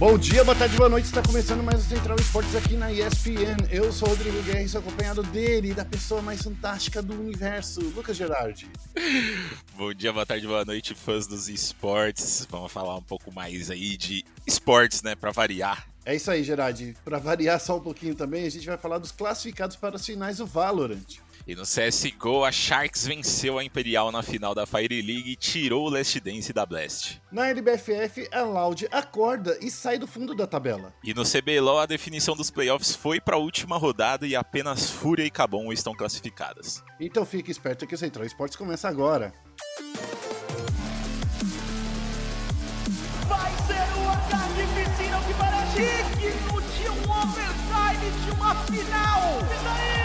Bom dia, boa tarde, boa noite. Está começando mais o Central Esportes aqui na ESPN. Eu sou o Rodrigo Guerra e sou acompanhado dele, da pessoa mais fantástica do universo, Lucas Gerardi. Bom dia, boa tarde, boa noite, fãs dos esportes. Vamos falar um pouco mais aí de esportes, né, para variar. É isso aí, Gerardi. Para variar só um pouquinho também, a gente vai falar dos classificados para as finais do Valorant. E no CSGO, a Sharks venceu a Imperial na final da Fire League e tirou o Last Dance da Blast. Na LBFF, a Loud acorda e sai do fundo da tabela. E no CBLOL, a definição dos playoffs foi para a última rodada e apenas Fúria e Cabum estão classificadas. Então fique esperto que o Central Esportes começa agora. Vai ser o ataque piscina que parece digno de um overtime de uma final. E daí?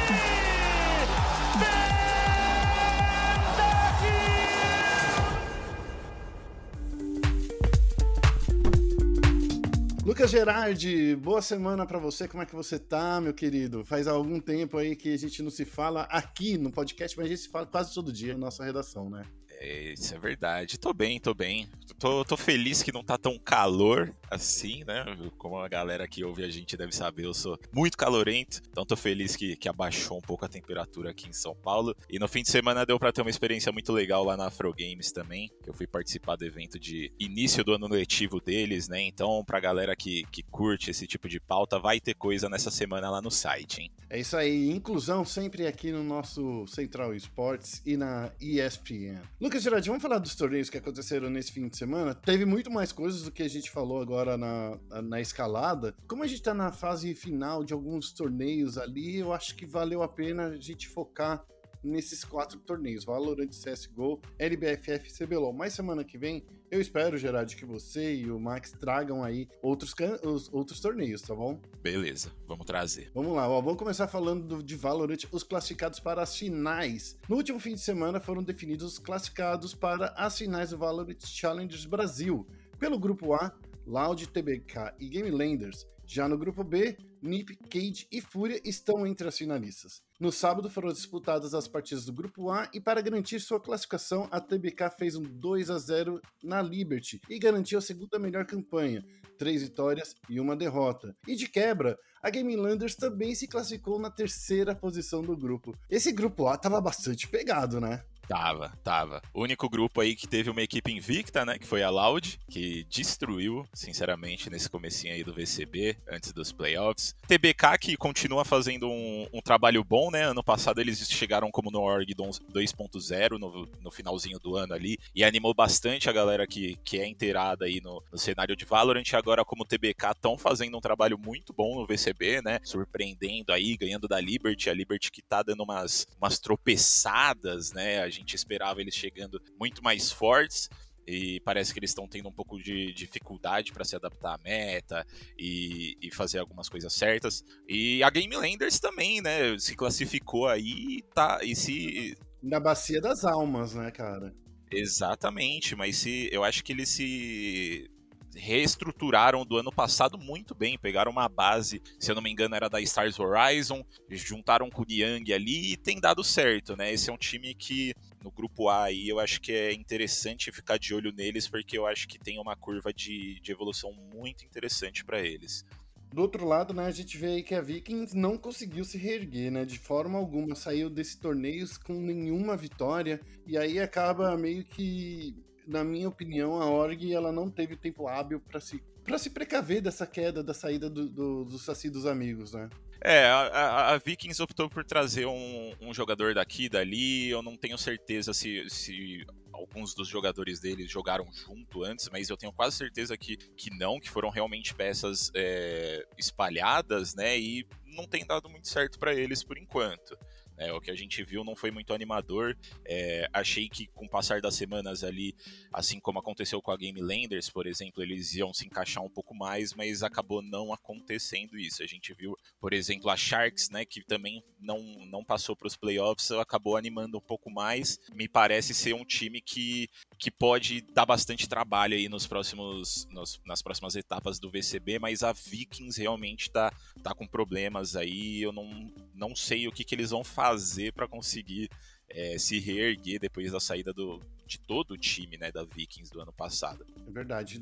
Lucas Gerardi, boa semana para você. Como é que você tá, meu querido? Faz algum tempo aí que a gente não se fala aqui no podcast, mas a gente se fala quase todo dia na nossa redação, né? É, isso é verdade. Tô bem, tô bem. Tô, tô feliz que não tá tão calor assim, né? Como a galera que ouve a gente deve saber, eu sou muito calorento. Então tô feliz que, que abaixou um pouco a temperatura aqui em São Paulo. E no fim de semana deu para ter uma experiência muito legal lá na Afro Games também. Eu fui participar do evento de início do ano letivo deles, né? Então, pra galera que, que curte esse tipo de pauta, vai ter coisa nessa semana lá no site, hein? É isso aí, inclusão sempre aqui no nosso Central Esportes e na ESPN. Lucas Gerardi, vamos falar dos torneios que aconteceram nesse fim de semana? Teve muito mais coisas do que a gente falou agora na, na escalada. Como a gente tá na fase final de alguns torneios ali, eu acho que valeu a pena a gente focar nesses quatro torneios: Valorant, CSGO, LBFF e CBLOL. Mas semana que vem, eu espero, Gerard, que você e o Max tragam aí outros, os, outros torneios, tá bom? Beleza, vamos trazer. Vamos lá, ó, vamos começar falando do, de Valorant, os classificados para as finais. No último fim de semana foram definidos os classificados para as finais do Valorant Challengers Brasil. Pelo grupo A, Loud, TBK e Game Landers. Já no grupo B, Nip, Cage e Fúria estão entre as finalistas. No sábado foram disputadas as partidas do grupo A e para garantir sua classificação, a TBK fez um 2 a 0 na Liberty e garantiu a segunda melhor campanha, três vitórias e uma derrota. E de quebra, a Game Landers também se classificou na terceira posição do grupo. Esse grupo A tava bastante pegado, né? Tava, tava. O único grupo aí que teve uma equipe invicta, né, que foi a Loud, que destruiu, sinceramente, nesse comecinho aí do VCB, antes dos playoffs. TBK, que continua fazendo um, um trabalho bom, né, ano passado eles chegaram como no Org 2.0 no, no finalzinho do ano ali, e animou bastante a galera que, que é inteirada aí no, no cenário de Valorant, agora como TBK estão fazendo um trabalho muito bom no VCB, né, surpreendendo aí, ganhando da Liberty, a Liberty que tá dando umas, umas tropeçadas, né, a gente esperava eles chegando muito mais fortes e parece que eles estão tendo um pouco de dificuldade para se adaptar à meta e, e, fazer algumas coisas certas. E a Game Landers também, né, se classificou aí tá, e se... Na bacia das almas, né, cara? Exatamente, mas se eu acho que eles se reestruturaram do ano passado muito bem. Pegaram uma base, se eu não me engano, era da Stars Horizon, juntaram com o Niang ali e tem dado certo, né? Esse é um time que no grupo A aí eu acho que é interessante ficar de olho neles, porque eu acho que tem uma curva de, de evolução muito interessante para eles. Do outro lado, né, a gente vê aí que a Vikings não conseguiu se reerguer, né, de forma alguma, saiu desse torneio com nenhuma vitória, e aí acaba meio que na minha opinião, a org ela não teve tempo hábil para se para se precaver dessa queda da saída do, do, do Saci dos amigos, né? É, a, a, Vikings optou por trazer um, um jogador daqui dali. Eu não tenho certeza se, se alguns dos jogadores deles jogaram junto antes, mas eu tenho quase certeza que, que não, que foram realmente peças é, espalhadas, né? E não tem dado muito certo para eles por enquanto. É, o que a gente viu não foi muito animador. É, achei que com o passar das semanas ali, assim como aconteceu com a Game Landers, por exemplo, eles iam se encaixar um pouco mais, mas acabou não acontecendo isso. A gente viu, por exemplo, a Sharks, né, que também não, não passou para os playoffs, acabou animando um pouco mais. Me parece ser um time que, que pode dar bastante trabalho aí nos próximos, nos, nas próximas etapas do VCB, mas a Vikings realmente tá, tá com problemas aí. Eu não, não sei o que, que eles vão fazer para conseguir é, se reerguer depois da saída do, de todo o time, né, da Vikings do ano passado. É verdade.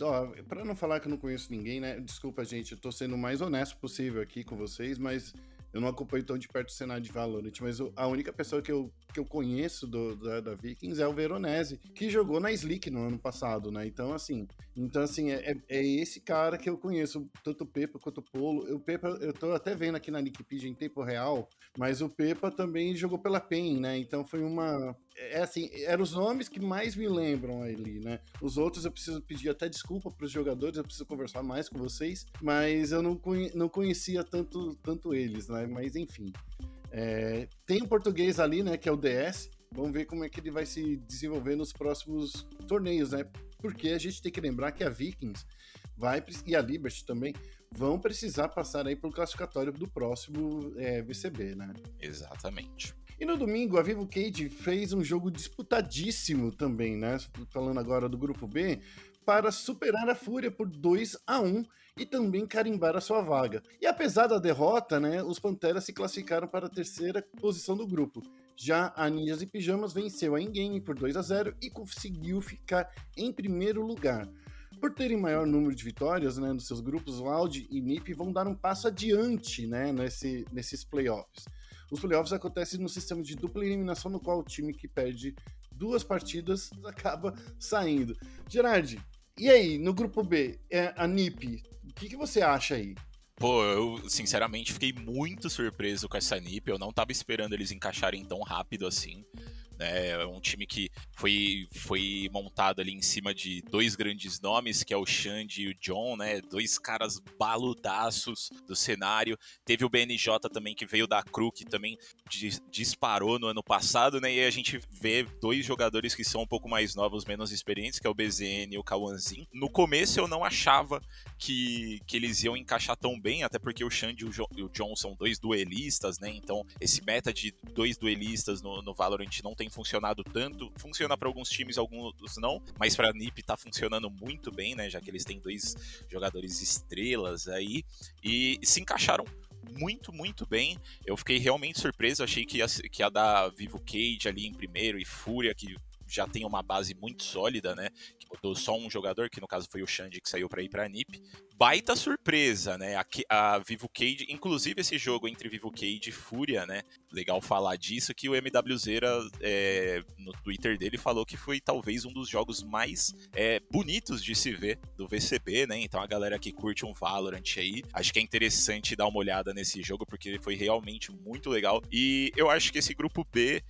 Para não falar que eu não conheço ninguém, né? Desculpa, gente, eu tô sendo o mais honesto possível aqui com vocês, mas eu não acompanho tão de perto o cenário de Valorant, mas a única pessoa que eu, que eu conheço do, da, da Vikings é o Veronese, que jogou na Slick no ano passado, né? Então, assim, então, assim é, é, é esse cara que eu conheço, tanto o Pepa quanto o Polo. O Pepa, eu tô até vendo aqui na Wikipedia em tempo real, mas o Pepa também jogou pela PEN, né? Então foi uma. É assim, eram os nomes que mais me lembram ali, né? Os outros eu preciso pedir até desculpa para os jogadores, eu preciso conversar mais com vocês, mas eu não, conhe não conhecia tanto, tanto eles, né? Mas enfim. É, tem um português ali, né, que é o DS. Vamos ver como é que ele vai se desenvolver nos próximos torneios, né? Porque a gente tem que lembrar que a Vikings vai e a Liberty também vão precisar passar aí pelo classificatório do próximo é, VCB, né? Exatamente. E no domingo, a Vivo Cage fez um jogo disputadíssimo também, né? Falando agora do grupo B, para superar a Fúria por 2 a 1 e também carimbar a sua vaga. E apesar da derrota, né, os Panteras se classificaram para a terceira posição do grupo. Já a Ninjas e Pijamas venceu a Ingame por 2 a 0 e conseguiu ficar em primeiro lugar. Por terem maior número de vitórias né, nos seus grupos, Loud e NiP vão dar um passo adiante né, nesse, nesses playoffs. Os playoffs acontecem no sistema de dupla eliminação, no qual o time que perde duas partidas acaba saindo. Gerard, e aí, no grupo B, é a NiP, o que, que você acha aí? Pô, eu sinceramente fiquei muito surpreso com essa NiP. Eu não tava esperando eles encaixarem tão rápido assim. Né? É um time que foi, foi montado ali em cima de dois grandes nomes, que é o Xande e o John, né? Dois caras baludaços do cenário. Teve o BNJ também, que veio da Cru, que também disparou no ano passado, né? E a gente vê dois jogadores que são um pouco mais novos, menos experientes, que é o BZN e o Kawanzin. No começo eu não achava que, que eles iam encaixar tão bem, até porque o Xande e o John são dois duelistas, né? Então esse meta de dois duelistas no, no Valorant não tem funcionado tanto. Funciona para alguns times, alguns não, mas para a NiP tá funcionando muito bem, né? Já que eles têm dois jogadores estrelas aí e se encaixaram muito, muito bem. Eu fiquei realmente surpreso. Achei que ia, que ia dar Vivo Cage ali em primeiro e Fúria, que já tem uma base muito sólida, né? Que botou só um jogador, que no caso foi o Xande que saiu para ir para a NiP. Baita surpresa, né? A, a, Vivo Cage, inclusive esse jogo entre Vivo Cage e Fúria, né? Legal falar disso, que o MWZera é, no Twitter dele falou que foi talvez um dos jogos mais é, bonitos de se ver do VCB, né? Então a galera que curte um Valorant aí, acho que é interessante dar uma olhada nesse jogo, porque ele foi realmente muito legal. E eu acho que esse grupo B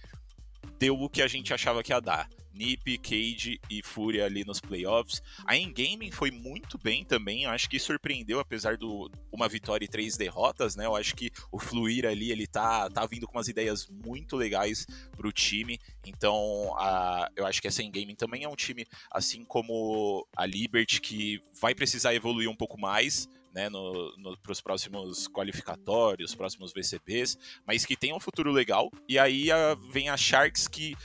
deu o que a gente achava que ia dar. Nip, Cage e Fúria ali nos playoffs. A Endgame foi muito bem também, eu acho que surpreendeu, apesar de uma vitória e três derrotas, né? Eu acho que o Fluir ali, ele tá, tá vindo com umas ideias muito legais pro time, então a, eu acho que essa Endgame também é um time, assim como a Liberty, que vai precisar evoluir um pouco mais, né, para os próximos qualificatórios, próximos VCBs, mas que tem um futuro legal. E aí a, vem a Sharks que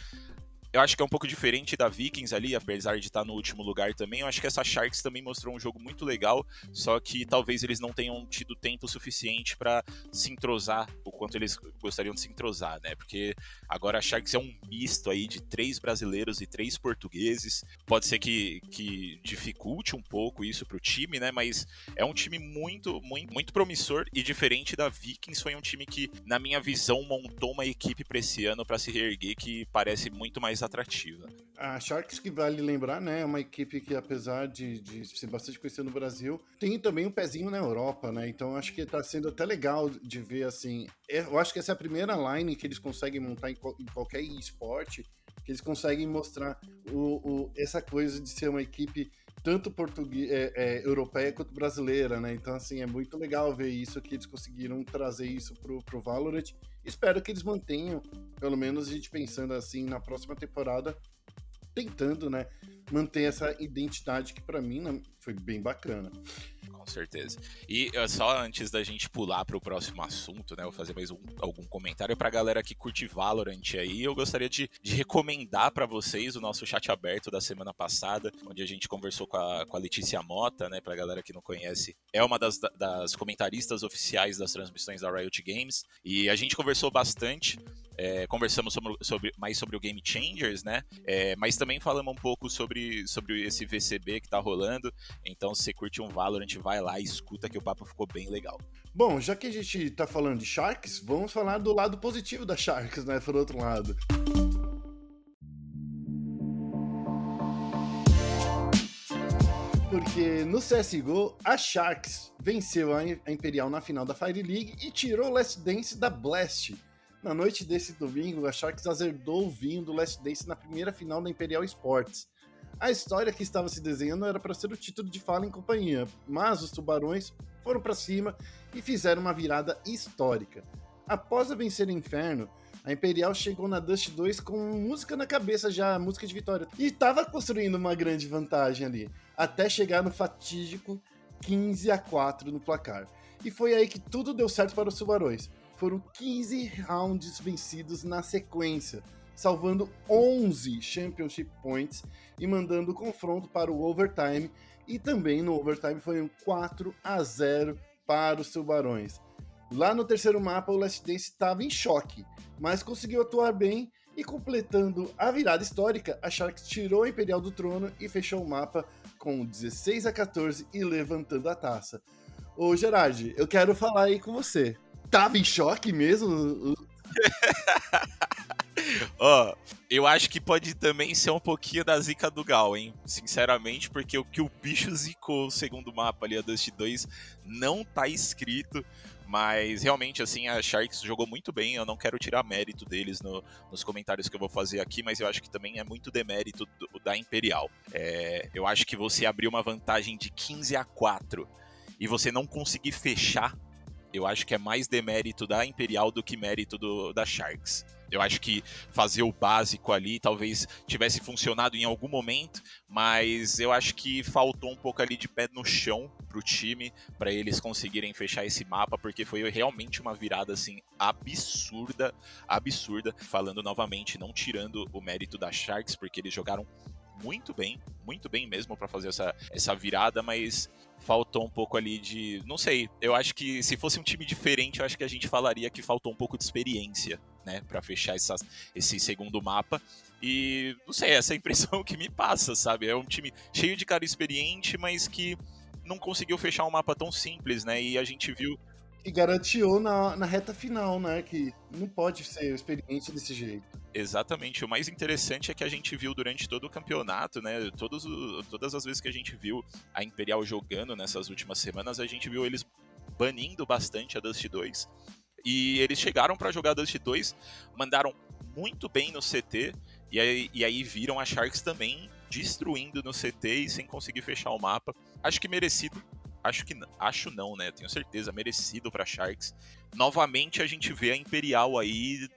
eu acho que é um pouco diferente da Vikings ali, apesar de estar no último lugar também. Eu acho que essa Sharks também mostrou um jogo muito legal, só que talvez eles não tenham tido tempo suficiente para se entrosar o quanto eles gostariam de se entrosar, né? Porque agora a Sharks é um misto aí de três brasileiros e três portugueses. Pode ser que, que dificulte um pouco isso para o time, né? Mas é um time muito, muito, muito promissor e diferente da Vikings. Foi um time que, na minha visão, montou uma equipe para esse ano para se reerguer que parece muito mais atrativa. A Sharks, que vale lembrar, né, é uma equipe que, apesar de, de ser bastante conhecida no Brasil, tem também um pezinho na Europa, né? Então acho que tá sendo até legal de ver assim. É, eu acho que essa é a primeira line que eles conseguem montar em, em qualquer esporte, que eles conseguem mostrar o, o, essa coisa de ser uma equipe tanto português, é, é, europeia quanto brasileira, né? Então, assim, é muito legal ver isso, que eles conseguiram trazer isso pro, pro Valorant. Espero que eles mantenham, pelo menos a gente pensando assim, na próxima temporada, tentando, né, manter essa identidade que para mim né, foi bem bacana. Certeza. E só antes da gente pular para o próximo assunto, né, vou fazer mais um, algum comentário para a galera que curte Valorant aí. Eu gostaria de, de recomendar para vocês o nosso chat aberto da semana passada, onde a gente conversou com a, com a Letícia Mota, né, para a galera que não conhece, é uma das, das comentaristas oficiais das transmissões da Riot Games. E a gente conversou bastante é, conversamos sobre, sobre, mais sobre o Game Changers, né? É, mas também falamos um pouco sobre, sobre esse VCB que tá rolando. Então, se você curte um Valorant, vai lá e escuta que o papo ficou bem legal. Bom, já que a gente tá falando de Sharks, vamos falar do lado positivo da Sharks, né? Por outro lado. porque no CSGO, a Sharks venceu a Imperial na final da Fire League e tirou o Last Dance da Blast. Na noite desse domingo, a Sharks azerdou o vinho do Last Dance na primeira final da Imperial Sports. A história que estava se desenhando era para ser o título de fala em companhia, mas os tubarões foram para cima e fizeram uma virada histórica. Após a vencer o Inferno, a Imperial chegou na Dust 2 com música na cabeça já, música de vitória, e estava construindo uma grande vantagem ali, até chegar no fatídico 15 a 4 no placar. E foi aí que tudo deu certo para os tubarões foram 15 rounds vencidos na sequência, salvando 11 Championship Points e mandando o confronto para o overtime. E também no overtime foi um 4 a 0 para os Tubarões. Lá no terceiro mapa, o Last Dance estava em choque, mas conseguiu atuar bem e completando a virada histórica, a Sharks tirou a Imperial do trono e fechou o mapa com 16 a 14 e levantando a taça. Ô Gerard, eu quero falar aí com você tava em choque mesmo? Ó, eu acho que pode também ser um pouquinho da zica do Gal, hein? Sinceramente, porque o que o bicho zicou o segundo mapa ali, a Dust 2, não tá escrito. Mas realmente, assim, a Sharks jogou muito bem. Eu não quero tirar mérito deles no, nos comentários que eu vou fazer aqui, mas eu acho que também é muito demérito do, da Imperial. É, eu acho que você abrir uma vantagem de 15 a 4 e você não conseguir fechar eu acho que é mais demérito da Imperial do que mérito do, da Sharks. Eu acho que fazer o básico ali talvez tivesse funcionado em algum momento, mas eu acho que faltou um pouco ali de pé no chão pro time para eles conseguirem fechar esse mapa, porque foi realmente uma virada assim absurda, absurda. Falando novamente, não tirando o mérito da Sharks, porque eles jogaram muito bem, muito bem mesmo para fazer essa, essa virada, mas faltou um pouco ali de. Não sei, eu acho que se fosse um time diferente, eu acho que a gente falaria que faltou um pouco de experiência, né, para fechar essas, esse segundo mapa. E não sei, essa é a impressão que me passa, sabe? É um time cheio de cara experiente, mas que não conseguiu fechar um mapa tão simples, né? E a gente viu que garantiu na, na reta final, né? Que não pode ser experiente desse jeito. Exatamente. O mais interessante é que a gente viu durante todo o campeonato, né? Todos, todas as vezes que a gente viu a Imperial jogando nessas últimas semanas, a gente viu eles banindo bastante a Dust 2. E eles chegaram para jogar Dust 2, mandaram muito bem no CT, e aí, e aí viram a Sharks também destruindo no CT e sem conseguir fechar o mapa. Acho que merecido acho que acho não, né? Tenho certeza, merecido para Sharks. Novamente a gente vê a Imperial aí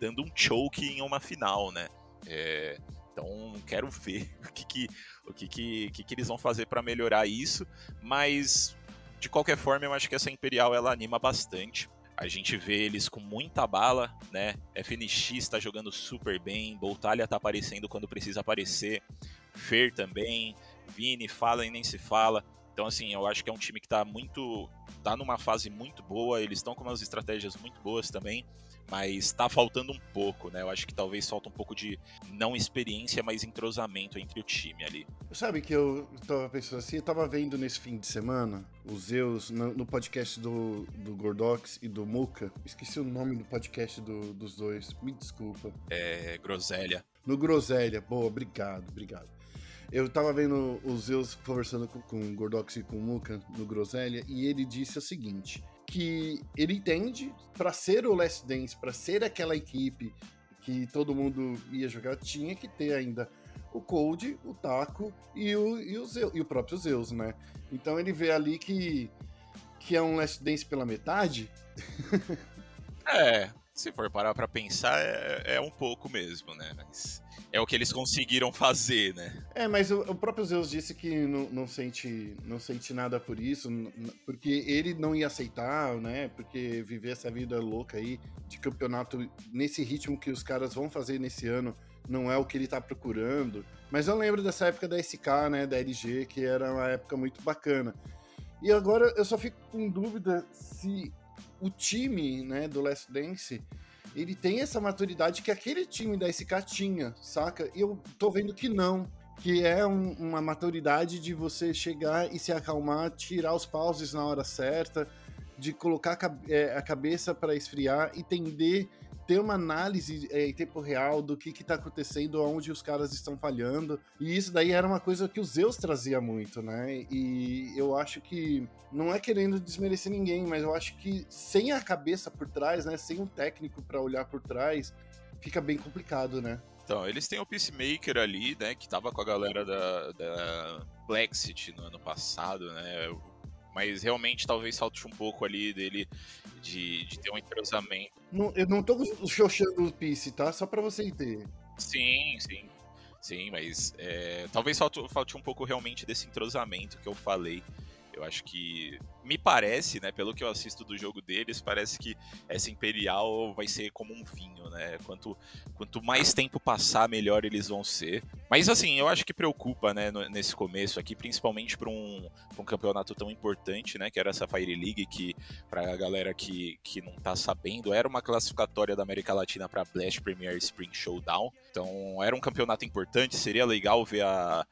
dando um choke em uma final, né? É, então quero ver o que que, o que, que, que, que eles vão fazer para melhorar isso, mas de qualquer forma eu acho que essa Imperial ela anima bastante. A gente vê eles com muita bala, né? FNX está jogando super bem, Boltalha tá aparecendo quando precisa aparecer, Fer também, Vini fala e nem se fala. Então, assim, eu acho que é um time que tá muito. tá numa fase muito boa, eles estão com umas estratégias muito boas também, mas tá faltando um pouco, né? Eu acho que talvez falta um pouco de não experiência, mas entrosamento entre o time ali. Sabe que eu tava pensando assim, eu tava vendo nesse fim de semana os Zeus no, no podcast do, do Gordox e do Muka. Esqueci o nome do podcast do, dos dois, me desculpa. É. Groselha. No Groselha, boa, obrigado, obrigado. Eu tava vendo os Zeus conversando com, com o Gordox e com o Muka no Groselha e ele disse o seguinte: que ele entende para ser o Last Dance, para ser aquela equipe que todo mundo ia jogar, tinha que ter ainda o Cold, o Taco e o, e o, Zeus, e o próprio Zeus, né? Então ele vê ali que, que é um Last Dance pela metade. é, se for parar pra pensar, é, é um pouco mesmo, né? Mas é o que eles conseguiram fazer, né? É, mas o, o próprio Zeus disse que não, não, sente, não sente nada por isso, porque ele não ia aceitar, né? Porque viver essa vida louca aí de campeonato nesse ritmo que os caras vão fazer nesse ano não é o que ele tá procurando. Mas eu lembro dessa época da SK, né? Da LG, que era uma época muito bacana. E agora eu só fico com dúvida se o time, né, do Last Dance ele tem essa maturidade que aquele time da SK tinha, saca? E eu tô vendo que não. Que é um, uma maturidade de você chegar e se acalmar, tirar os pauses na hora certa, de colocar a, é, cabeça para esfriar, entender ter uma análise é, em tempo real do que está acontecendo, onde os caras estão falhando. E isso daí era uma coisa que o Zeus trazia muito, né? E eu acho que, não é querendo desmerecer ninguém, mas eu acho que sem a cabeça por trás, né? Sem um técnico para olhar por trás, fica bem complicado, né? Então, eles têm o Peacemaker ali, né? Que tava com a galera da, da Blexit no ano passado, né? Mas realmente talvez falte um pouco ali dele de, de ter um entrosamento. Não, eu não tô xoxando o Peace, tá? Só pra você entender. Sim, sim. Sim, mas é, talvez falte, falte um pouco realmente desse entrosamento que eu falei. Eu acho que me parece, né, pelo que eu assisto do jogo deles, parece que essa Imperial vai ser como um vinho, né? Quanto, quanto mais tempo passar, melhor eles vão ser. Mas assim, eu acho que preocupa, né, nesse começo aqui, principalmente para um, um campeonato tão importante, né, que era essa Fire League, que para a galera que, que não tá sabendo, era uma classificatória da América Latina para Blast Premier Spring Showdown. Então, era um campeonato importante, seria legal ver a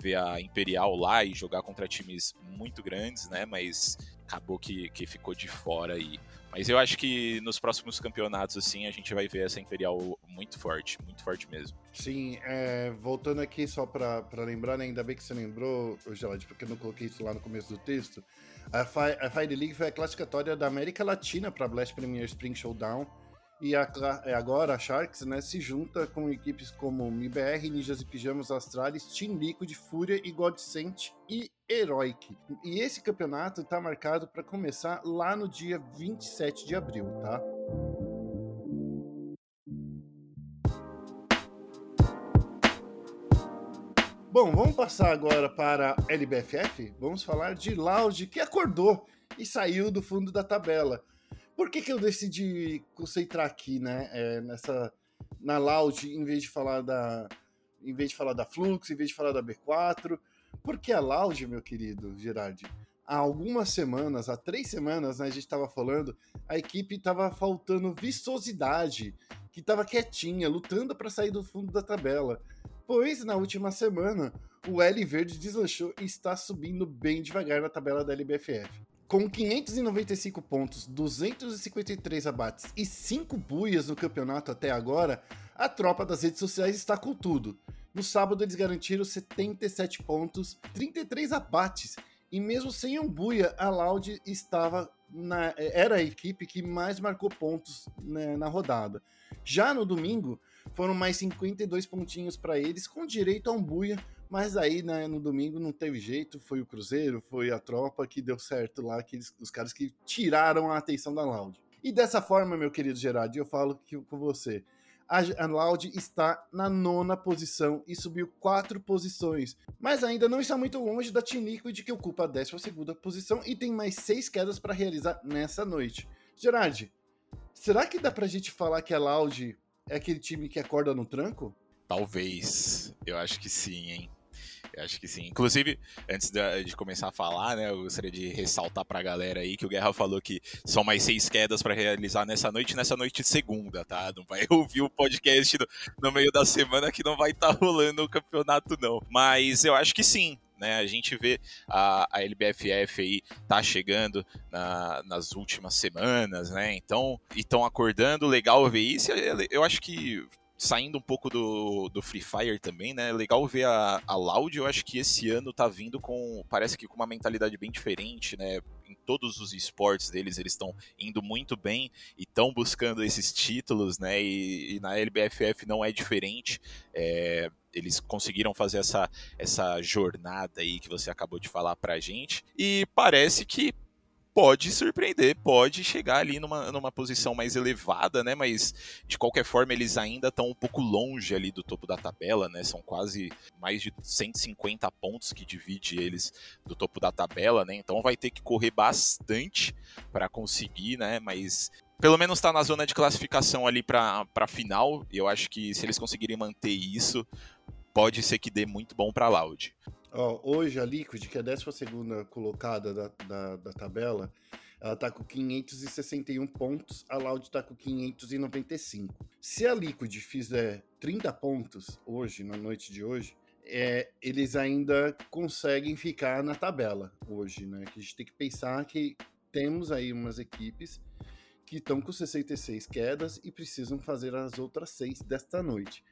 ver a Imperial lá e jogar contra times muito grandes, né? Mas acabou que, que ficou de fora aí. Mas eu acho que nos próximos campeonatos, assim, a gente vai ver essa Imperial muito forte, muito forte mesmo. Sim, é, voltando aqui só para lembrar, né, ainda bem que você lembrou, Gelade, porque eu não coloquei isso lá no começo do texto. A, Fi a Fire League foi a classificatória da América Latina para Blast Premier Spring Showdown e a, é, agora a Sharks né, se junta com equipes como MIBR, Ninjas e Pijamas Astralis, Team Liquid, Fúria e Godsent e Heroic. E esse campeonato está marcado para começar lá no dia 27 de abril, tá? Bom, vamos passar agora para a LBFF. Vamos falar de Loud, que acordou e saiu do fundo da tabela. Por que, que eu decidi concentrar aqui, né? É, nessa. Na Loud, em vez de falar da. Em vez de falar da Flux, em vez de falar da B4. Porque a Loud, meu querido Gerard, há algumas semanas, há três semanas, né, a gente estava falando, a equipe estava faltando vistosidade, que estava quietinha, lutando para sair do fundo da tabela. Pois na última semana, o L Verde deslanchou e está subindo bem devagar na tabela da LBFF. Com 595 pontos, 253 abates e 5 buias no campeonato até agora, a tropa das redes sociais está com tudo. No sábado eles garantiram 77 pontos, 33 abates e mesmo sem um buia, a Loud estava na, era a equipe que mais marcou pontos né, na rodada. Já no domingo, foram mais 52 pontinhos para eles, com direito a um buia, mas aí, né, no domingo não teve jeito, foi o Cruzeiro, foi a tropa que deu certo lá, aqueles, os caras que tiraram a atenção da Loud. E dessa forma, meu querido Gerard, eu falo que, com você. A, a Loud está na nona posição e subiu quatro posições, mas ainda não está muito longe da Team Liquid, que ocupa a décima segunda posição e tem mais seis quedas para realizar nessa noite. Gerard, será que dá pra gente falar que a Loud é aquele time que acorda no tranco? Talvez. Eu acho que sim, hein? Acho que sim. Inclusive, antes de, de, começar a falar, né, eu gostaria de ressaltar pra galera aí que o Guerra falou que são mais seis quedas para realizar nessa noite, nessa noite de segunda, tá? Não vai ouvir o podcast no, no meio da semana que não vai estar tá rolando o campeonato, não. Mas eu acho que sim, né? A gente vê a, a LBFF aí tá chegando na, nas últimas semanas, né? Então, estão acordando, legal ver isso. Eu acho que saindo um pouco do, do Free Fire também, né? Legal ver a, a Loud, eu acho que esse ano tá vindo com. Parece que com uma mentalidade bem diferente, né? Em todos os esportes deles, eles estão indo muito bem e estão buscando esses títulos, né? E, e, na LBFF não é diferente. É, eles conseguiram fazer essa, essa jornada aí que você acabou de falar pra gente. E parece que pode surpreender, pode chegar ali numa, numa posição mais elevada, né? Mas de qualquer forma eles ainda estão um pouco longe ali do topo da tabela, né? São quase mais de 150 pontos que divide eles do topo da tabela, né? Então vai ter que correr bastante para conseguir, né? Mas pelo menos está na zona de classificação ali para a final. Eu acho que se eles conseguirem manter isso, pode ser que dê muito bom para Loud. Hoje a Liquid, que é a 12 colocada da, da, da, tabela, ela tá com 561 pontos, a Loud tá com 595. Se a Liquid fizer 30 pontos hoje, na noite de hoje, é, eles ainda conseguem ficar na tabela hoje, né? Que a gente tem que pensar que temos aí umas equipes que estão com 66 quedas e precisam fazer as outras seis desta noite.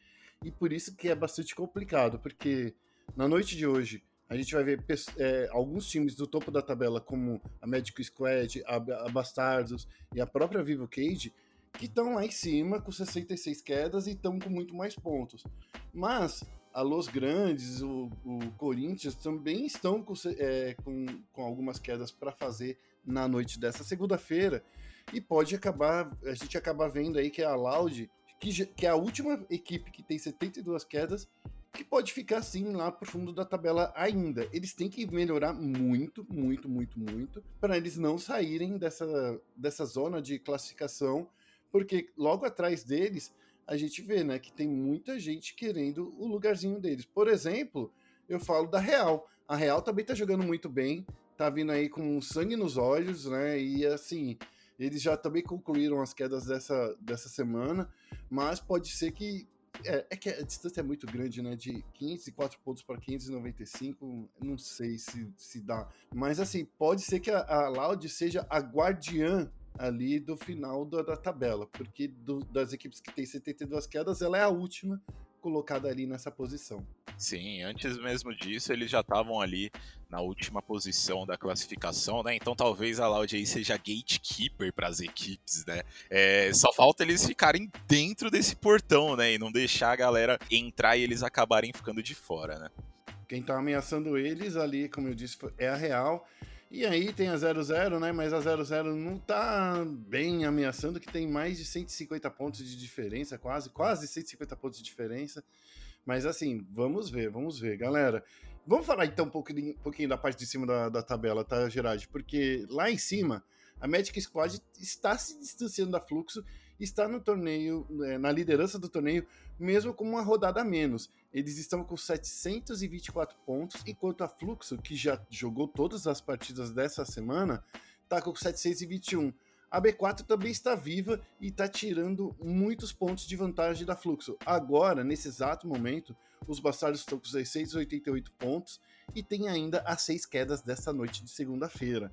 E por isso que é bastante complicado, porque na noite de hoje, a gente vai ver é, alguns times do topo da tabela, como a Magic Squad, a, a Bastardos e a própria Vivo Cage, que estão lá em cima com 66 quedas e estão com muito mais pontos. Mas a Los Grandes, o, o Corinthians também estão com, é, com, com algumas quedas para fazer na noite dessa segunda-feira. E pode acabar, a gente acabar vendo aí que a Loud, que, que é a última equipe que tem 72 quedas, que pode ficar assim lá pro fundo da tabela ainda. Eles têm que melhorar muito, muito, muito, muito para eles não saírem dessa, dessa zona de classificação, porque logo atrás deles a gente vê, né, que tem muita gente querendo o lugarzinho deles. Por exemplo, eu falo da Real. A Real também tá jogando muito bem, tá vindo aí com sangue nos olhos, né? E assim, eles já também concluíram as quedas dessa, dessa semana, mas pode ser que é, é, que a distância é muito grande, né? De 504 pontos para 595, não sei se, se dá. Mas assim, pode ser que a, a Loud seja a guardiã ali do final da, da tabela, porque do, das equipes que tem 72 quedas, ela é a última colocada ali nessa posição. Sim, antes mesmo disso, eles já estavam ali na última posição da classificação, né? Então talvez a Loud aí seja gatekeeper para as equipes, né? É, só falta eles ficarem dentro desse portão, né? E não deixar a galera entrar e eles acabarem ficando de fora, né? Quem tá ameaçando eles ali, como eu disse, é a Real. E aí tem a 0-0, né? Mas a 0-0 não tá bem ameaçando, que tem mais de 150 pontos de diferença, quase, quase 150 pontos de diferença. Mas assim, vamos ver, vamos ver, galera. Vamos falar então um pouquinho, um pouquinho da parte de cima da, da tabela, tá, Gerard? Porque lá em cima, a Magic Squad está se distanciando da Fluxo, está no torneio, é, na liderança do torneio, mesmo com uma rodada a menos. Eles estão com 724 pontos, enquanto a Fluxo, que já jogou todas as partidas dessa semana, está com 721. A B4 também está viva e está tirando muitos pontos de vantagem da Fluxo. Agora, nesse exato momento, os Bastardos estão com 688 pontos e tem ainda as seis quedas desta noite de segunda-feira.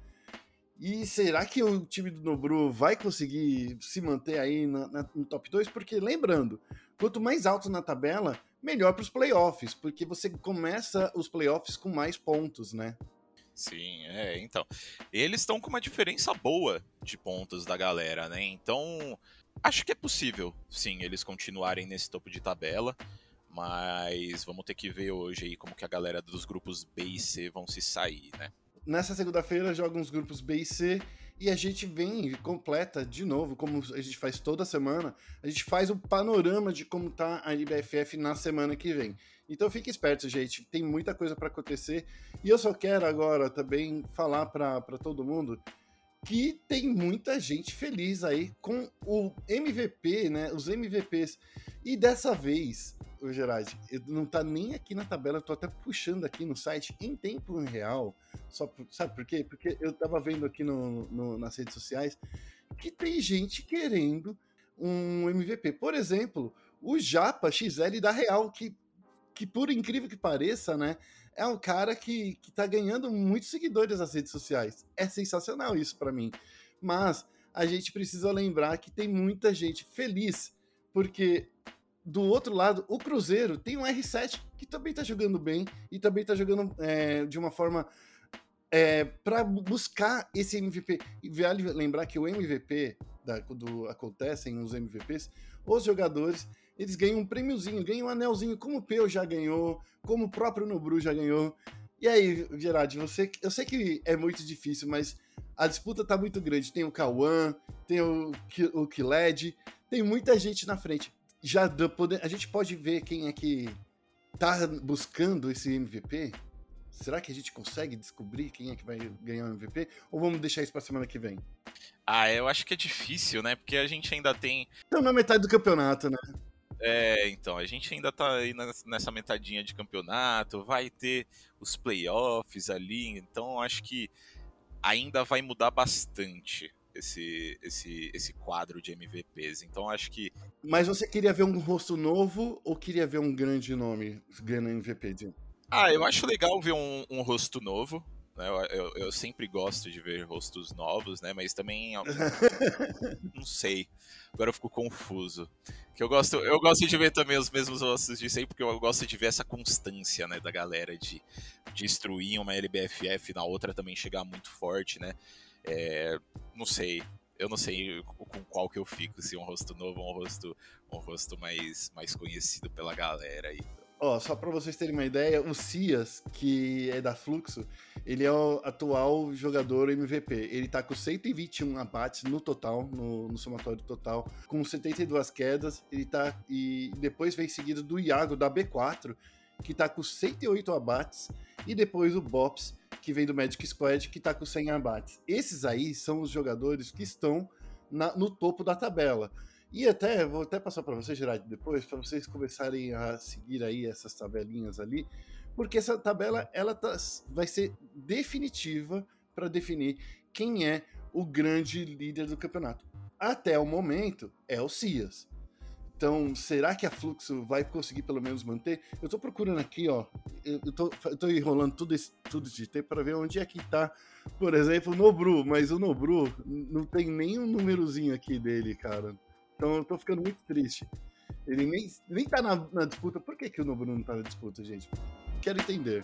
E será que o time do Nobru vai conseguir se manter aí no top 2? Porque, lembrando, quanto mais alto na tabela, melhor para os playoffs, porque você começa os playoffs com mais pontos, né? Sim, é, então. Eles estão com uma diferença boa de pontos da galera, né? Então, acho que é possível, sim, eles continuarem nesse topo de tabela. Mas vamos ter que ver hoje aí como que a galera dos grupos B e C vão se sair, né? Nessa segunda-feira jogam os grupos B e C e a gente vem e completa de novo, como a gente faz toda semana, a gente faz um panorama de como tá a IBFF na semana que vem. Então fique esperto, gente, tem muita coisa para acontecer. E eu só quero agora também falar para todo mundo que tem muita gente feliz aí com o MVP, né? Os MVPs. E dessa vez, o Gerard, não tá nem aqui na tabela, eu tô até puxando aqui no site em tempo real. Só por, sabe por quê? Porque eu tava vendo aqui no, no, nas redes sociais que tem gente querendo um MVP. Por exemplo, o Japa XL da Real, que que por incrível que pareça, né, é um cara que, que tá ganhando muitos seguidores nas redes sociais. É sensacional isso para mim. Mas a gente precisa lembrar que tem muita gente feliz, porque do outro lado, o Cruzeiro tem um R7 que também tá jogando bem e também tá jogando é, de uma forma é, para buscar esse MVP. E vale lembrar que o MVP, da, quando acontecem os MVPs, os jogadores eles ganham um prêmiozinho, ganham um anelzinho, como o Peu já ganhou, como o próprio Nobru já ganhou. E aí, Gerard, você, eu sei que é muito difícil, mas a disputa tá muito grande. Tem o Kawan, tem o, o Kiled, tem muita gente na frente. Já a gente pode ver quem é que tá buscando esse MVP? Será que a gente consegue descobrir quem é que vai ganhar o MVP? Ou vamos deixar isso pra semana que vem? Ah, eu acho que é difícil, né? Porque a gente ainda tem. Estamos na metade do campeonato, né? É, então, a gente ainda tá aí nessa metadinha de campeonato, vai ter os playoffs ali, então acho que ainda vai mudar bastante esse, esse, esse quadro de MVPs. Então acho que. Mas você queria ver um rosto novo ou queria ver um grande nome ganhando MVP? Ah, eu acho legal ver um, um rosto novo. Né? Eu, eu, eu, sempre gosto de ver rostos novos, né? Mas também. não sei. Agora eu fico confuso. Que eu gosto, eu gosto de ver também os mesmos rostos de sempre, porque eu gosto de ver essa constância, né, da galera de destruir uma LBFF na outra também chegar muito forte, né? É, não sei. Eu não sei com qual que eu fico, se um rosto novo ou um rosto, um rosto mais, mais conhecido pela galera aí. Ó, só para vocês terem uma ideia, o Cias, que é da Fluxo, ele é o atual jogador MVP. Ele tá com 121 abates no total, no, no somatório total, com 72 quedas. Ele tá. E depois vem seguido do Iago, da B4, que tá com 108 abates. E depois o Bops, que vem do Magic Squad, que tá com 100 abates. Esses aí são os jogadores que estão na, no topo da tabela. E até, vou até passar para vocês, Gerard, depois, para vocês começarem a seguir aí essas tabelinhas ali, porque essa tabela ela tá, vai ser definitiva para definir quem é o grande líder do campeonato. Até o momento é o Cias. Então, será que a Fluxo vai conseguir pelo menos manter? Eu estou procurando aqui, ó. Eu tô enrolando tudo, esse, tudo de tempo para ver onde é que tá, por exemplo, o Nobru. Mas o Nobru não tem nem um númerozinho aqui dele, cara. Então eu tô ficando muito triste. Ele nem, nem tá na, na disputa. Por que, que o Nobu não tá na disputa, gente? Quero entender.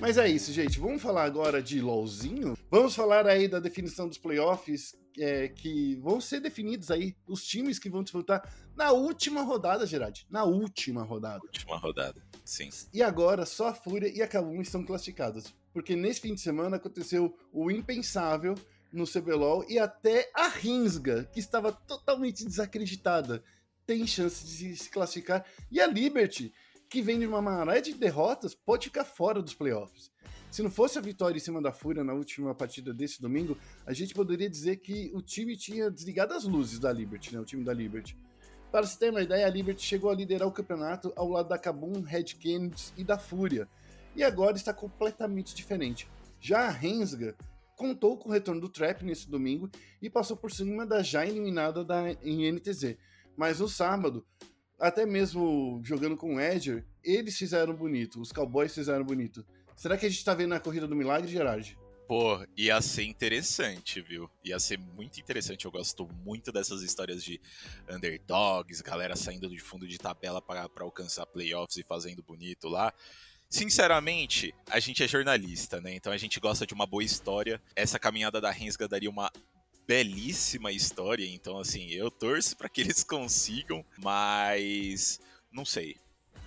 Mas é isso, gente. Vamos falar agora de LOLzinho? Vamos falar aí da definição dos playoffs é, que vão ser definidos aí, os times que vão disputar na última rodada, Gerard. Na última rodada. Última rodada. Sim. E agora só a Fúria e a Kabum estão classificadas. Porque nesse fim de semana aconteceu o impensável no CBLOL e até a Rinsga, que estava totalmente desacreditada, tem chance de se classificar. E a Liberty, que vem de uma maré de derrotas, pode ficar fora dos playoffs. Se não fosse a vitória em cima da Fúria na última partida desse domingo, a gente poderia dizer que o time tinha desligado as luzes da Liberty, né? O time da Liberty. Para se ter uma ideia, a Liberty chegou a liderar o campeonato ao lado da Kabum, Red Kennedy e da Fúria, e agora está completamente diferente. Já a Rensga contou com o retorno do Trap nesse domingo e passou por cima da já eliminada da NTZ. Mas no sábado, até mesmo jogando com o Edger, eles fizeram bonito, os Cowboys fizeram bonito. Será que a gente está vendo a corrida do milagre, Gerard? Pô, ia ser interessante, viu? Ia ser muito interessante. Eu gosto muito dessas histórias de underdogs, galera saindo de fundo de tabela para alcançar playoffs e fazendo bonito lá. Sinceramente, a gente é jornalista, né? Então a gente gosta de uma boa história. Essa caminhada da Rensga daria uma belíssima história, então assim, eu torço para que eles consigam, mas não sei,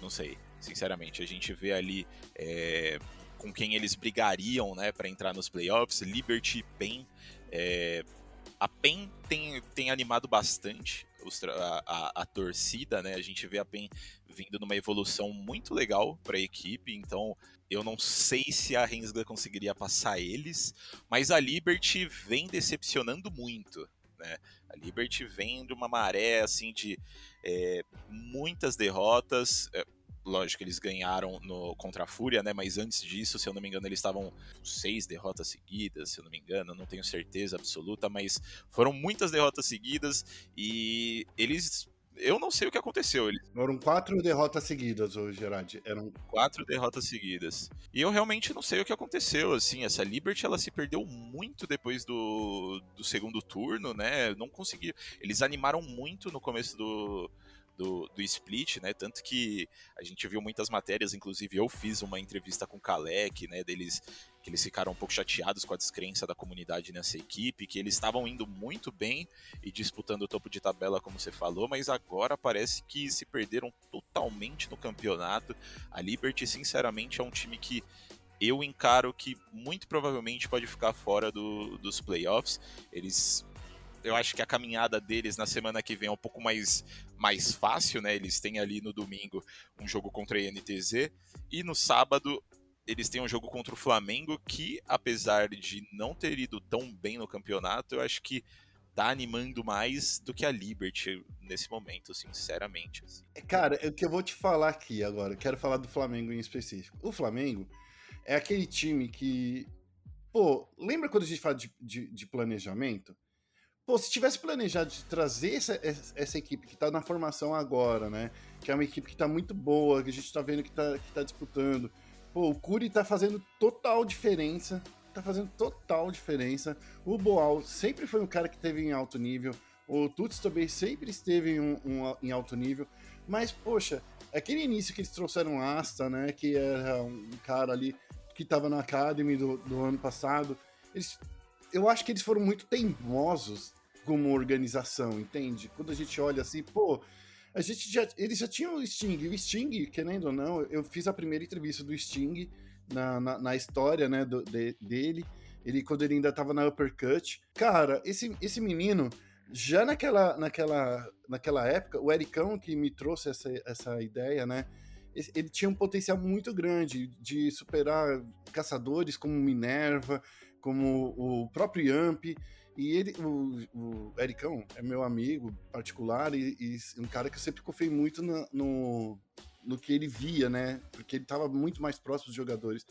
não sei. Sinceramente, a gente vê ali é, com quem eles brigariam, né, para entrar nos playoffs, Liberty, PEN. É, a PEN tem, tem animado bastante a, a, a, torcida, né? A gente vê a PEN vindo numa evolução muito legal para a equipe, então eu não sei se a Rensga conseguiria passar eles, mas a Liberty vem decepcionando muito. Né? A Liberty vem de uma maré assim de é, muitas derrotas. É, lógico, eles ganharam no, contra a Fúria, né? Mas antes disso, se eu não me engano, eles estavam seis derrotas seguidas, se eu não me engano, não tenho certeza absoluta, mas foram muitas derrotas seguidas e eles. Eu não sei o que aconteceu. Eles... Foram quatro derrotas seguidas, hoje, Gerard. Eram quatro derrotas seguidas. E eu realmente não sei o que aconteceu. Assim, essa Liberty ela se perdeu muito depois do, do segundo turno, né? Não conseguiu. Eles animaram muito no começo do, do, do split, né? Tanto que a gente viu muitas matérias, inclusive eu fiz uma entrevista com o Kalec, né? Deles que eles ficaram um pouco chateados com a descrença da comunidade nessa equipe, que eles estavam indo muito bem e disputando o topo de tabela, como você falou, mas agora parece que se perderam totalmente no campeonato. A Liberty, sinceramente, é um time que eu encaro que muito provavelmente pode ficar fora do, dos playoffs. Eles eu acho que a caminhada deles na semana que vem é um pouco mais, mais fácil, né? Eles têm ali no domingo um jogo contra a INTZ e no sábado eles têm um jogo contra o Flamengo que, apesar de não ter ido tão bem no campeonato, eu acho que tá animando mais do que a Liberty nesse momento, sinceramente. Assim. Cara, o que eu vou te falar aqui agora, quero falar do Flamengo em específico. O Flamengo é aquele time que. Pô, lembra quando a gente fala de, de, de planejamento? Pô, se tivesse planejado de trazer essa, essa equipe que tá na formação agora, né? Que é uma equipe que tá muito boa, que a gente tá vendo que tá, que tá disputando. Pô, o Curi tá fazendo total diferença. Tá fazendo total diferença. O Boal sempre foi um cara que teve em alto nível. O Tuts também sempre esteve em, um, um, em alto nível. Mas, poxa, aquele início que eles trouxeram Asta, né? Que era um cara ali que tava na Academy do, do ano passado. Eles eu acho que eles foram muito teimosos como organização, entende? Quando a gente olha assim, pô, a gente já, eles já tinham o Sting, o Sting, querendo ou não, eu fiz a primeira entrevista do Sting na, na, na história, né, do, de, dele, ele quando ele ainda tava na Uppercut. Cara, esse, esse menino, já naquela, naquela, naquela época, o Ericão que me trouxe essa, essa ideia, né, ele tinha um potencial muito grande de superar caçadores como Minerva, como o próprio Yamp. E ele, o, o Ericão é meu amigo particular e, e, um cara que eu sempre confiei muito no, no, no que ele via, né? Porque ele estava muito mais próximo dos jogadores.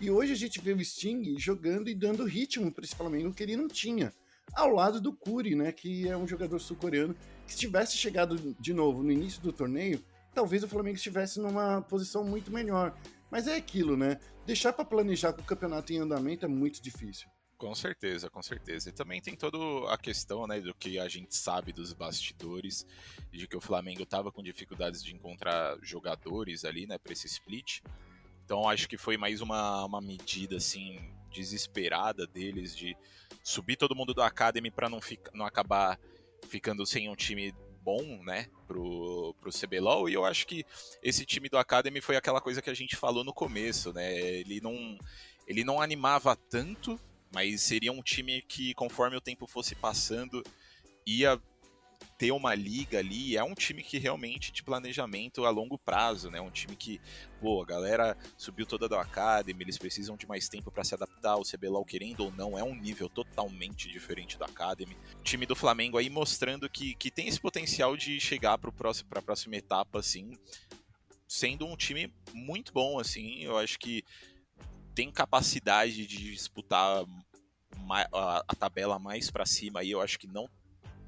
E hoje a gente vê o Sting jogando e dando ritmo para esse Flamengo que ele não tinha. Ao lado do Curi, né? Que é um jogador sul-coreano que se tivesse chegado de novo no início do torneio, talvez o Flamengo estivesse numa posição muito melhor. Mas é aquilo, né? Deixar para planejar com o campeonato em andamento é muito difícil. Com certeza, com certeza. E também tem toda a questão, né, do que a gente sabe dos bastidores, de que o Flamengo estava com dificuldades de encontrar jogadores ali, né, para esse split. Então acho que foi mais uma, uma medida assim desesperada deles de subir todo mundo do academy para não, ficar, não acabar ficando sem um time bom, né, pro, pro CBLOL, e eu acho que esse time do Academy foi aquela coisa que a gente falou no começo, né, ele não, ele não animava tanto, mas seria um time que, conforme o tempo fosse passando, ia ter uma liga ali, é um time que realmente de planejamento a longo prazo, né? Um time que, pô, a galera subiu toda do Academy, eles precisam de mais tempo para se adaptar, o CBLOL querendo ou não, é um nível totalmente diferente do Academy. O time do Flamengo aí mostrando que, que tem esse potencial de chegar para próximo, a próxima etapa, assim, sendo um time muito bom, assim, eu acho que tem capacidade de disputar a, tabela mais para cima aí, eu acho que não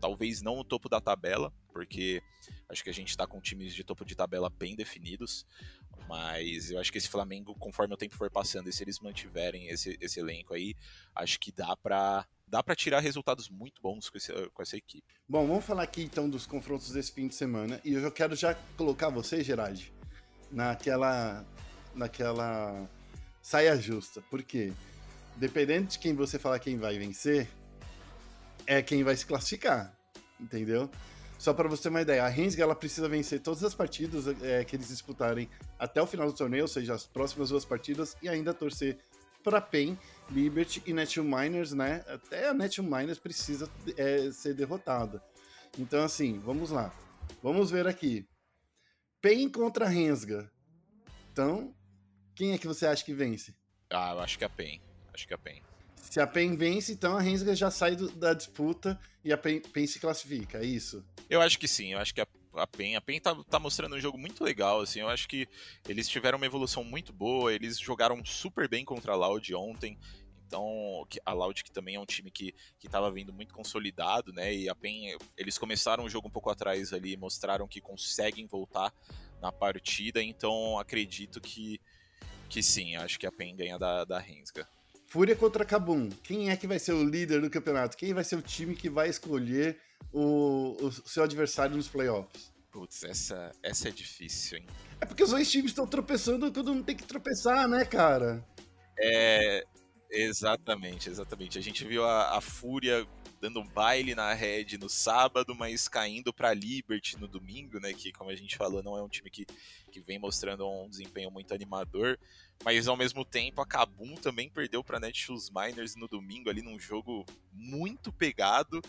talvez não no topo da tabela, porque acho que a gente está com times de topo de tabela bem definidos, mas eu acho que esse Flamengo, conforme o tempo for passando, e se eles mantiverem esse, esse elenco aí, acho que dá para dá para tirar resultados muito bons com, esse, com essa equipe. Bom, vamos falar aqui então dos confrontos desse fim de semana, e eu já quero já colocar você, Gerard, naquela naquela saia justa, porque dependendo de quem você falar quem vai vencer, é quem vai se classificar, entendeu? Só para você ter uma ideia, a Rensga ela precisa vencer todas as partidas é, que eles disputarem até o final do torneio, ou seja, as próximas duas partidas, e ainda torcer para PEN, Liberty e Netshoe Miners, né? Até a Netshoe Miners precisa é, ser derrotada. Então, assim, vamos lá. Vamos ver aqui. PEN contra Rensga. Então, quem é que você acha que vence? Ah, eu acho que é a PEN. Acho que é a PEN. Se a PEN vence, então a Rensga já sai do, da disputa e a PEN, PEN, se classifica, é isso? Eu acho que sim, eu acho que a, a PEN, a PEN tá, tá, mostrando um jogo muito legal, assim, eu acho que eles tiveram uma evolução muito boa, eles jogaram super bem contra a Loud ontem, então, a Loud que também é um time que, que tava vindo muito consolidado, né, e a PEN, eles começaram o jogo um pouco atrás ali, mostraram que conseguem voltar na partida, então acredito que, que sim, acho que a PEN ganha da, da Rensga. Fúria contra Kabum. Quem é que vai ser o líder do campeonato? Quem vai ser o time que vai escolher o, o seu adversário nos playoffs? Putz, essa, essa é difícil, hein? É porque os dois times estão tropeçando quando não tem que tropeçar, né, cara? É. Exatamente, exatamente. A gente viu a, a Fúria dando um baile na Red no sábado, mas caindo para Liberty no domingo, né? Que, como a gente falou, não é um time que, que vem mostrando um desempenho muito animador. Mas ao mesmo tempo, a Kabum também perdeu para Netshoes Miners no domingo, ali num jogo muito pegado.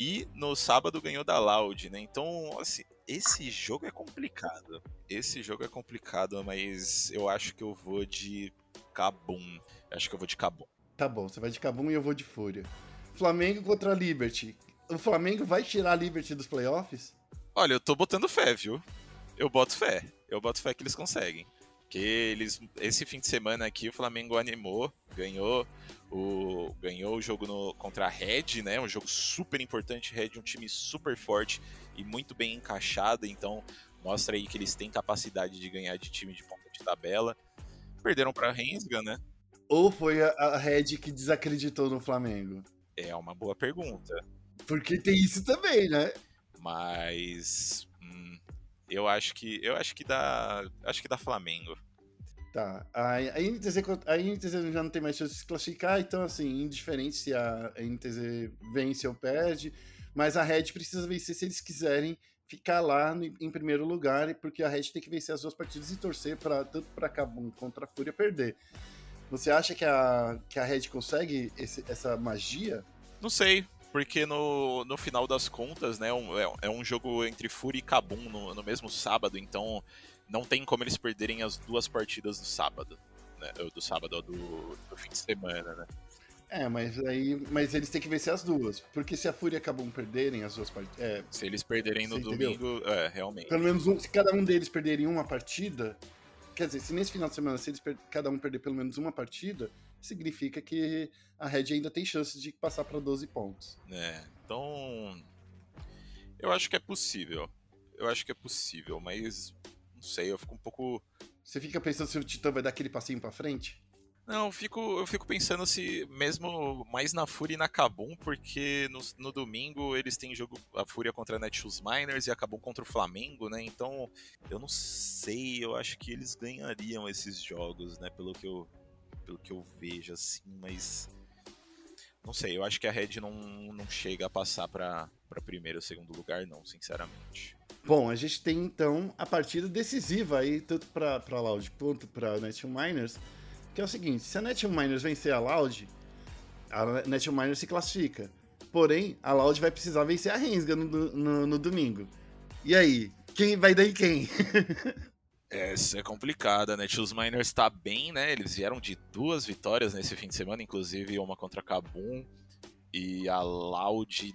E no sábado ganhou da Loud, né? Então, assim, esse jogo é complicado. Esse jogo é complicado, mas eu acho que eu vou de Kabum. Acho que eu vou de Kabum. Tá bom, você vai de Kabum e eu vou de Fúria. Flamengo contra a Liberty. O Flamengo vai tirar a Liberty dos playoffs? Olha, eu tô botando fé, viu? Eu boto fé. Eu boto fé que eles conseguem. Que eles. Esse fim de semana aqui o Flamengo animou, ganhou o, ganhou o jogo no, contra a Red, né? Um jogo super importante. Red, um time super forte e muito bem encaixado. Então, mostra aí que eles têm capacidade de ganhar de time de ponta de tabela. Perderam pra Rensga, né? Ou foi a, a Red que desacreditou no Flamengo? É uma boa pergunta. Porque tem isso também, né? Mas hum, eu acho que eu acho que dá, acho que dá Flamengo. Tá. A, a, NTZ, a NTZ já não tem mais chance de se classificar, então assim, indiferente se a, a NTZ vence ou perde, mas a Red precisa vencer se eles quiserem ficar lá no, em primeiro lugar, porque a Red tem que vencer as duas partidas e torcer para tanto para Kabum contra a Fúria perder. Você acha que a, que a Red consegue esse, essa magia? Não sei, porque no, no final das contas, né, um, é, é, um jogo entre Fúria e Kabum no, no, mesmo sábado, então não tem como eles perderem as duas partidas do sábado, né, do sábado do, do fim de semana, né. É, mas aí, mas eles têm que vencer as duas, porque se a Fúria acabam perderem as duas partidas, é, se eles perderem no domingo, é, realmente. Pelo menos um, se cada um deles perderem uma partida, Quer dizer, se nesse final de semana, se eles cada um perder pelo menos uma partida, significa que a Red ainda tem chance de passar para 12 pontos. É, então. Eu acho que é possível. Eu acho que é possível, mas. Não sei, eu fico um pouco. Você fica pensando se o Titã vai dar aquele passinho para frente? Não, eu fico, eu fico pensando se mesmo mais na Fúria e na Kabum, porque no, no domingo eles têm jogo a Fúria contra a Netshoes Miners e a Kabum contra o Flamengo, né? Então, eu não sei, eu acho que eles ganhariam esses jogos, né? Pelo que eu, pelo que eu vejo, assim, mas. Não sei, eu acho que a Red não, não chega a passar para primeiro ou segundo lugar, não, sinceramente. Bom, a gente tem então a partida decisiva aí, tanto para Loud quanto para Netshoes Miners que é o seguinte, se a Nation Miners vencer a Loud, a Nation Miners se classifica. Porém, a Loud vai precisar vencer a Rensga no, no, no domingo. E aí? Quem vai daí quem? Essa é complicada, né? Os Miners tá bem, né? Eles vieram de duas vitórias nesse fim de semana, inclusive uma contra a Kabum. E a Loud,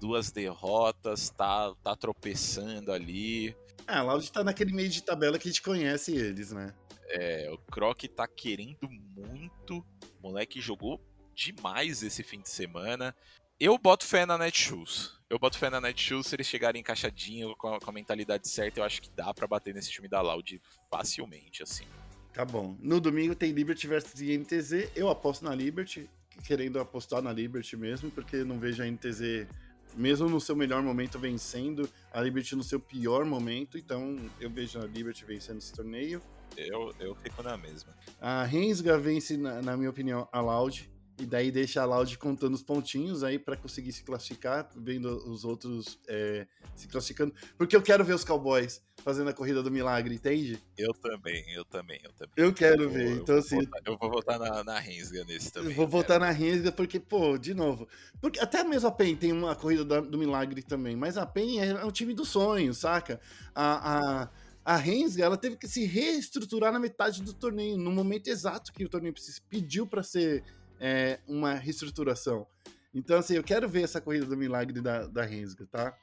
duas derrotas, tá, tá tropeçando ali. Ah, a Loud tá naquele meio de tabela que a gente conhece eles, né? É, o Croc tá querendo muito. O moleque jogou demais esse fim de semana. Eu boto fé na Netshoes. Eu boto fé na Netshoes se eles chegarem encaixadinho com a, com a mentalidade certa. Eu acho que dá para bater nesse time da Loud facilmente, assim. Tá bom. No domingo tem Liberty versus INTZ. Eu aposto na Liberty, querendo apostar na Liberty mesmo, porque não vejo a INTZ, mesmo no seu melhor momento, vencendo, a Liberty no seu pior momento. Então eu vejo a Liberty vencendo esse torneio. Eu, eu fico na mesma. A Rensga vence, na, na minha opinião, a Loud. E daí deixa a Loud contando os pontinhos aí para conseguir se classificar, vendo os outros é, se classificando. Porque eu quero ver os Cowboys fazendo a corrida do milagre, entende? Eu também, eu também, eu também. Eu quero eu ver, então assim... Votar, eu vou votar na, na Rensga nesse também. Eu vou votar na Rensga porque, pô, de novo... Porque até mesmo a PEN tem uma corrida do, do milagre também, mas a PEN é um time do sonho, saca? a, a a Rensga ela teve que se reestruturar na metade do torneio, no momento exato que o torneio pediu para ser é, uma reestruturação. Então, assim, eu quero ver essa corrida do milagre da, da tá?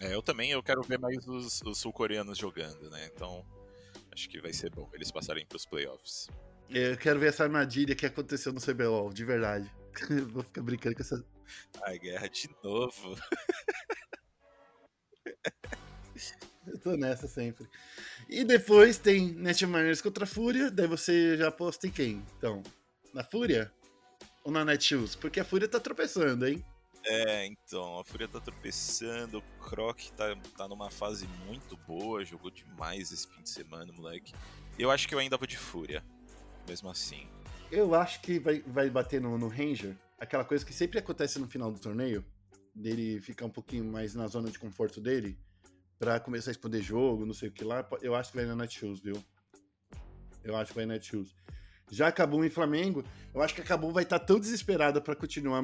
É, eu também, eu quero ver mais os, os sul-coreanos jogando, né? Então, acho que vai ser bom eles passarem para os playoffs. É, eu quero ver essa armadilha que aconteceu no CBLOL, de verdade. Vou ficar brincando com essa. Ai, guerra de novo. Eu tô nessa sempre. E depois tem Netminers contra a Fúria, daí você já aposta em quem? Então, na Fúria ou na Netshoes? Porque a Fúria tá tropeçando, hein? É, então, a Fúria tá tropeçando, o Croc tá, tá numa fase muito boa, jogou demais esse fim de semana, moleque. Eu acho que eu ainda vou de Fúria, mesmo assim. Eu acho que vai, vai bater no, no Ranger, aquela coisa que sempre acontece no final do torneio, dele ficar um pouquinho mais na zona de conforto dele, pra começar a esconder jogo, não sei o que lá. Eu acho que vai na Netshoes, viu? Eu acho que vai na Netshoes. Já Cabum e Flamengo, eu acho que a Cabum vai estar tá tão desesperada para continuar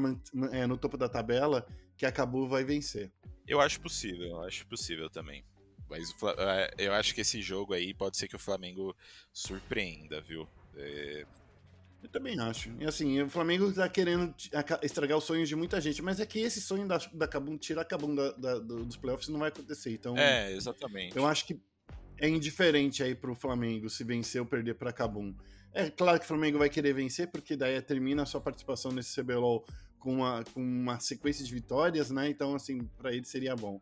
é, no topo da tabela que a Cabum vai vencer. Eu acho possível, eu acho possível também. Mas é, eu acho que esse jogo aí pode ser que o Flamengo surpreenda, viu? É... Eu também acho. E assim, o Flamengo tá querendo estragar os sonhos de muita gente, mas é que esse sonho da, da Cabum, tirar a Cabum da, da, dos playoffs não vai acontecer. Então, é, exatamente. Eu acho que é indiferente aí pro Flamengo se vencer ou perder pra Cabum. É claro que o Flamengo vai querer vencer, porque daí termina a sua participação nesse CBLOL com uma, com uma sequência de vitórias, né? Então, assim, para ele seria bom.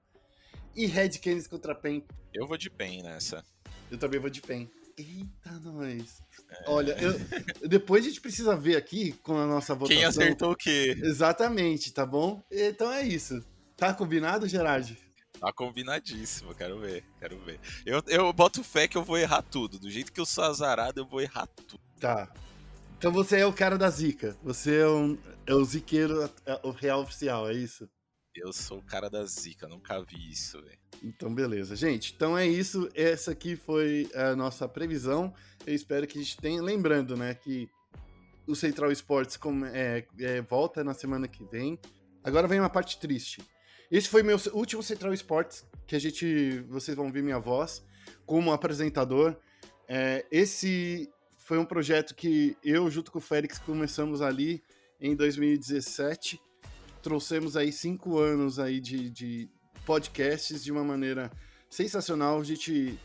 E Red Canids contra PEN. Eu vou de PEN nessa. Eu também vou de PEN. Eita, nós. É... Olha, eu, depois a gente precisa ver aqui com a nossa votação. Quem acertou o quê? Exatamente, tá bom? Então é isso. Tá combinado, Gerard? Tá combinadíssimo, quero ver, quero ver. Eu, eu boto fé que eu vou errar tudo. Do jeito que eu sou azarado, eu vou errar tudo. Tá. Então você é o cara da zica. Você é, um, é o ziqueiro, é o real oficial, é isso? Eu sou o cara da zica, nunca vi isso, velho. Então, beleza. Gente, então é isso. Essa aqui foi a nossa previsão. Eu espero que a gente tenha. Lembrando, né, que o Central Esportes é, é, volta na semana que vem. Agora vem uma parte triste. Esse foi meu último Central Sports, que a gente. Vocês vão ver minha voz como apresentador. É, esse foi um projeto que eu, junto com o Félix, começamos ali em 2017. Trouxemos aí cinco anos aí de, de podcasts de uma maneira sensacional. A gente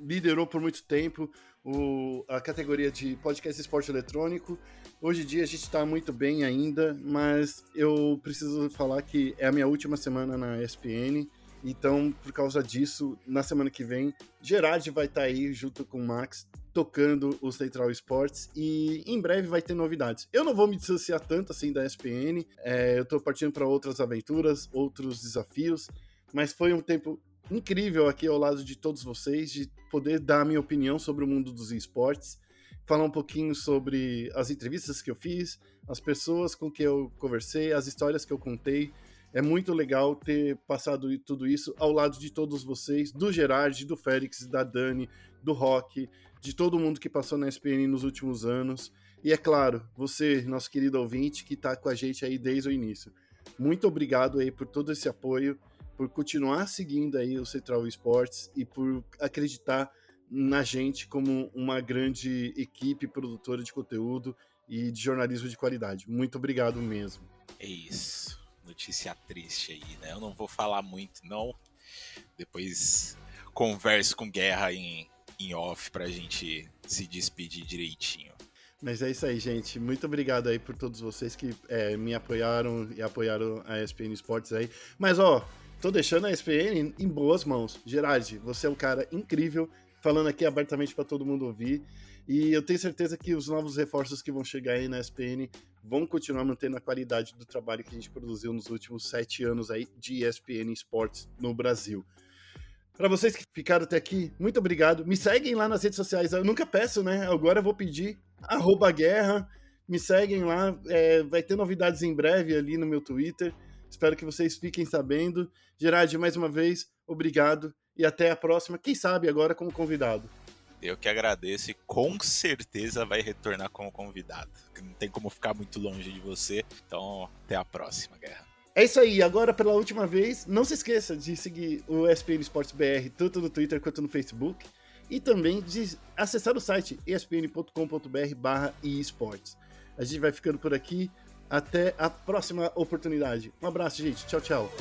liderou por muito tempo o, a categoria de podcast esporte eletrônico. Hoje em dia a gente está muito bem ainda, mas eu preciso falar que é a minha última semana na ESPN. Então, por causa disso, na semana que vem, Gerard vai estar tá aí junto com o Max tocando o Central Sports e em breve vai ter novidades. Eu não vou me dissociar tanto assim da ESPN, é, eu estou partindo para outras aventuras, outros desafios, mas foi um tempo incrível aqui ao lado de todos vocês, de poder dar a minha opinião sobre o mundo dos esportes falar um pouquinho sobre as entrevistas que eu fiz, as pessoas com que eu conversei, as histórias que eu contei. É muito legal ter passado tudo isso ao lado de todos vocês, do Gerard, do Félix, da Dani, do Rock, de todo mundo que passou na SPN nos últimos anos. E é claro, você, nosso querido ouvinte, que está com a gente aí desde o início. Muito obrigado aí por todo esse apoio, por continuar seguindo aí o Central Esportes e por acreditar na gente como uma grande equipe produtora de conteúdo e de jornalismo de qualidade. Muito obrigado mesmo. É isso. Notícia triste aí, né? Eu não vou falar muito, não. Depois converso com Guerra em, em off pra gente se despedir direitinho. Mas é isso aí, gente. Muito obrigado aí por todos vocês que é, me apoiaram e apoiaram a ESPN Esportes aí. Mas, ó, tô deixando a ESPN em boas mãos. Gerard, você é um cara incrível falando aqui abertamente para todo mundo ouvir. E eu tenho certeza que os novos reforços que vão chegar aí na ESPN vão continuar mantendo a qualidade do trabalho que a gente produziu nos últimos sete anos aí de ESPN Esportes no Brasil. Para vocês que ficaram até aqui, muito obrigado. Me seguem lá nas redes sociais. Eu nunca peço, né? Agora eu vou pedir. Arroba guerra. Me seguem lá. É, vai ter novidades em breve ali no meu Twitter. Espero que vocês fiquem sabendo. Gerard, mais uma vez, obrigado e até a próxima, quem sabe agora como convidado. Eu que agradeço e com certeza vai retornar como convidado. Não tem como ficar muito longe de você. Então, até a próxima, Guerra. É isso aí, agora pela última vez, não se esqueça de seguir o ESPN Esportes BR tanto no Twitter quanto no Facebook e também de acessar o site espn.com.br barra esportes. A gente vai ficando por aqui, até a próxima oportunidade. Um abraço, gente. Tchau, tchau.